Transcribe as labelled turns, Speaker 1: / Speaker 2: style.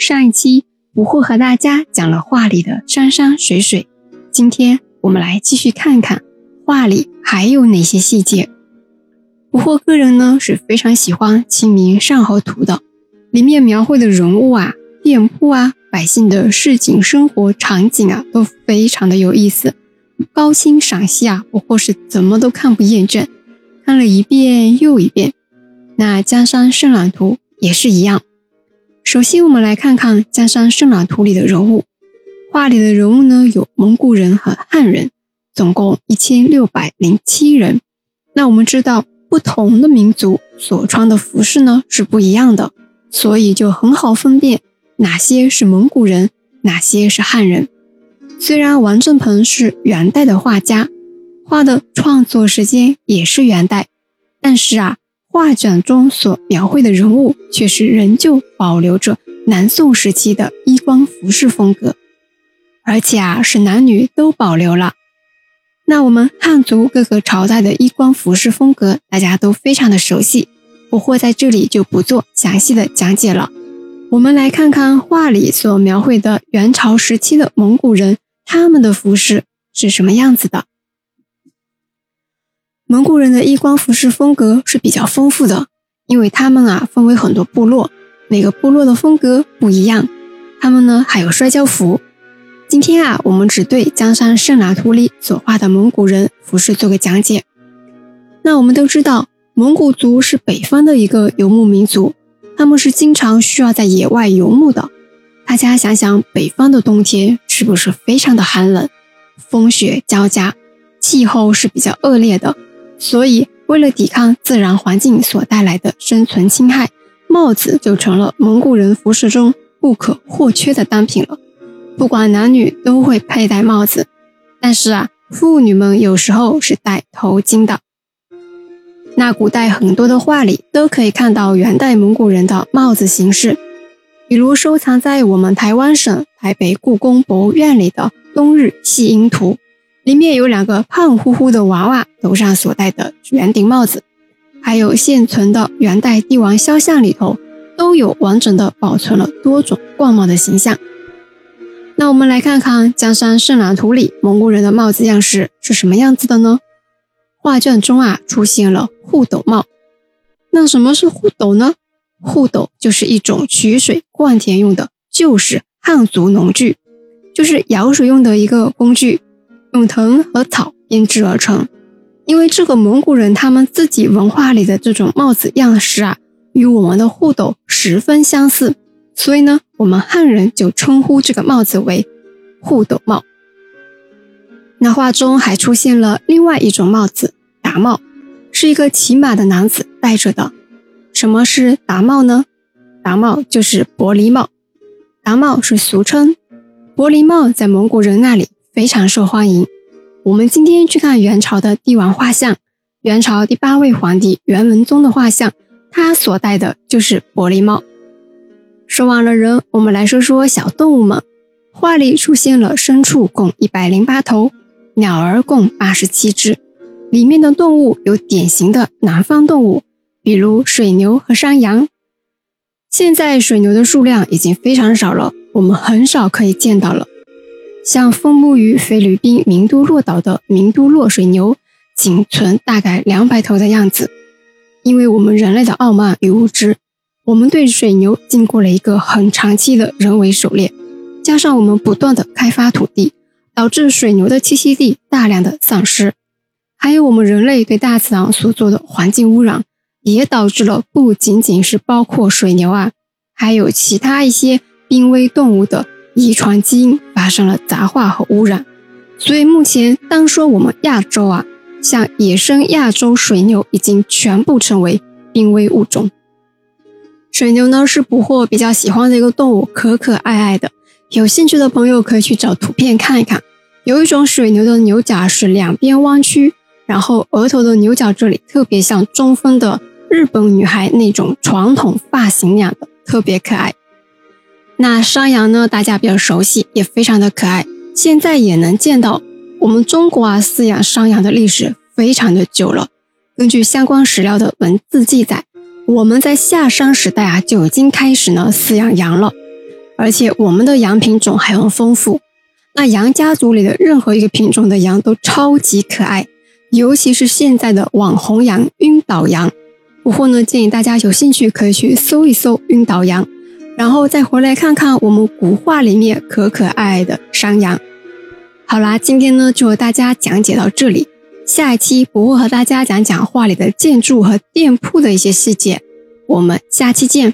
Speaker 1: 上一期捕获和大家讲了画里的山山水水，今天我们来继续看看画里还有哪些细节。捕获个人呢是非常喜欢《清明上河图》的，里面描绘的人物啊、店铺啊、百姓的市井生活场景啊都非常的有意思，高清赏析啊，不过是怎么都看不厌倦，看了一遍又一遍。那《江山圣览图》也是一样。首先，我们来看看《江山圣览图》里的人物。画里的人物呢，有蒙古人和汉人，总共一千六百零七人。那我们知道，不同的民族所穿的服饰呢是不一样的，所以就很好分辨哪些是蒙古人，哪些是汉人。虽然王振鹏是元代的画家，画的创作时间也是元代，但是啊。画卷中所描绘的人物，却是仍旧保留着南宋时期的衣冠服饰风格，而且啊是男女都保留了。那我们汉族各个朝代的衣冠服饰风格，大家都非常的熟悉，我会在这里就不做详细的讲解了。我们来看看画里所描绘的元朝时期的蒙古人，他们的服饰是什么样子的。蒙古人的衣冠服饰风格是比较丰富的，因为他们啊分为很多部落，每个部落的风格不一样。他们呢还有摔跤服。今天啊，我们只对《江山圣览图》里所画的蒙古人服饰做个讲解。那我们都知道，蒙古族是北方的一个游牧民族，他们是经常需要在野外游牧的。大家想想，北方的冬天是不是非常的寒冷，风雪交加，气候是比较恶劣的。所以，为了抵抗自然环境所带来的生存侵害，帽子就成了蒙古人服饰中不可或缺的单品了。不管男女都会佩戴帽子，但是啊，妇女们有时候是戴头巾的。那古代很多的画里都可以看到元代蒙古人的帽子形式，比如收藏在我们台湾省台北故宫博物院里的《冬日戏婴图》。里面有两个胖乎乎的娃娃头上所戴的圆顶帽子，还有现存的元代帝王肖像里头都有完整的保存了多种冠帽的形象。那我们来看看《江山圣览图》里蒙古人的帽子样式是什么样子的呢？画卷中啊出现了护斗帽。那什么是护斗呢？护斗就是一种取水灌田用的旧式汉族农具，就是舀水用的一个工具。用藤和草编织而成，因为这个蒙古人他们自己文化里的这种帽子样式啊，与我们的护斗十分相似，所以呢，我们汉人就称呼这个帽子为护斗帽。那画中还出现了另外一种帽子——达帽，是一个骑马的男子戴着的。什么是达帽呢？达帽就是伯离帽，达帽是俗称，伯离帽在蒙古人那里。非常受欢迎。我们今天去看元朝的帝王画像，元朝第八位皇帝元文宗的画像，他所戴的就是玻璃帽。说完了人，我们来说说小动物们。画里出现了牲畜共一百零八头，鸟儿共八十七只。里面的动物有典型的南方动物，比如水牛和山羊。现在水牛的数量已经非常少了，我们很少可以见到了。像分布于菲律宾明都洛岛的明都洛水牛，仅存大概两百头的样子。因为我们人类的傲慢与无知，我们对水牛经过了一个很长期的人为狩猎，加上我们不断的开发土地，导致水牛的栖息地大量的丧失。还有我们人类对大自然所做的环境污染，也导致了不仅仅是包括水牛啊，还有其他一些濒危动物的。遗传基因发生了杂化和污染，所以目前单说我们亚洲啊，像野生亚洲水牛已经全部成为濒危物种。水牛呢是捕获比较喜欢的一个动物，可可爱爱的。有兴趣的朋友可以去找图片看一看。有一种水牛的牛角是两边弯曲，然后额头的牛角这里特别像中分的日本女孩那种传统发型那样的，特别可爱。那山羊呢？大家比较熟悉，也非常的可爱。现在也能见到。我们中国啊，饲养山羊的历史非常的久了。根据相关史料的文字记载，我们在夏商时代啊就已经开始呢饲养羊了。而且我们的羊品种还很丰富。那羊家族里的任何一个品种的羊都超级可爱，尤其是现在的网红羊晕倒羊。不过呢，建议大家有兴趣可以去搜一搜晕倒羊，然后再回来看看我们古画里面可可爱爱的山羊。好啦，今天呢就和大家讲解到这里，下一期我会和大家讲讲画里的建筑和店铺的一些细节。我们下期见。